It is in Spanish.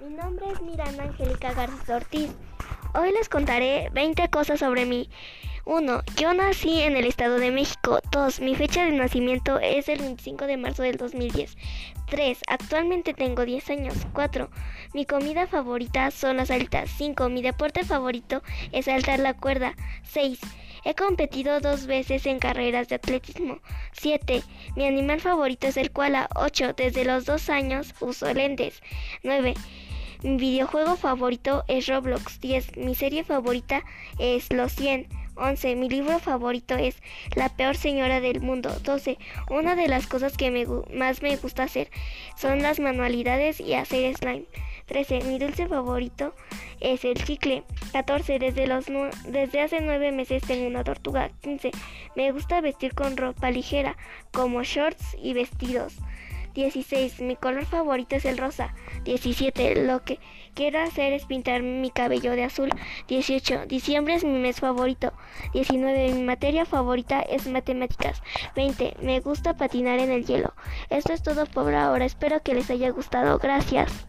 Mi nombre es Miranda Angélica García Ortiz. Hoy les contaré 20 cosas sobre mí. 1. Yo nací en el Estado de México. 2. Mi fecha de nacimiento es el 25 de marzo del 2010. 3. Actualmente tengo 10 años. 4. Mi comida favorita son las alitas. 5. Mi deporte favorito es saltar la cuerda. 6. He competido dos veces en carreras de atletismo. 7. Mi animal favorito es el koala. 8. Desde los 2 años uso lentes. 9. Mi videojuego favorito es Roblox. 10. Mi serie favorita es Los 100. 11. Mi libro favorito es La peor señora del mundo. 12. Una de las cosas que más me gusta hacer son las manualidades y hacer slime. 13. Mi dulce favorito es el chicle. 14. Desde, los desde hace 9 meses tengo una tortuga. 15. Me gusta vestir con ropa ligera, como shorts y vestidos. 16. Mi color favorito es el rosa. 17. Lo que quiero hacer es pintar mi cabello de azul. 18. Diciembre es mi mes favorito. 19. Mi materia favorita es matemáticas. 20. Me gusta patinar en el hielo. Esto es todo por ahora. Espero que les haya gustado. Gracias.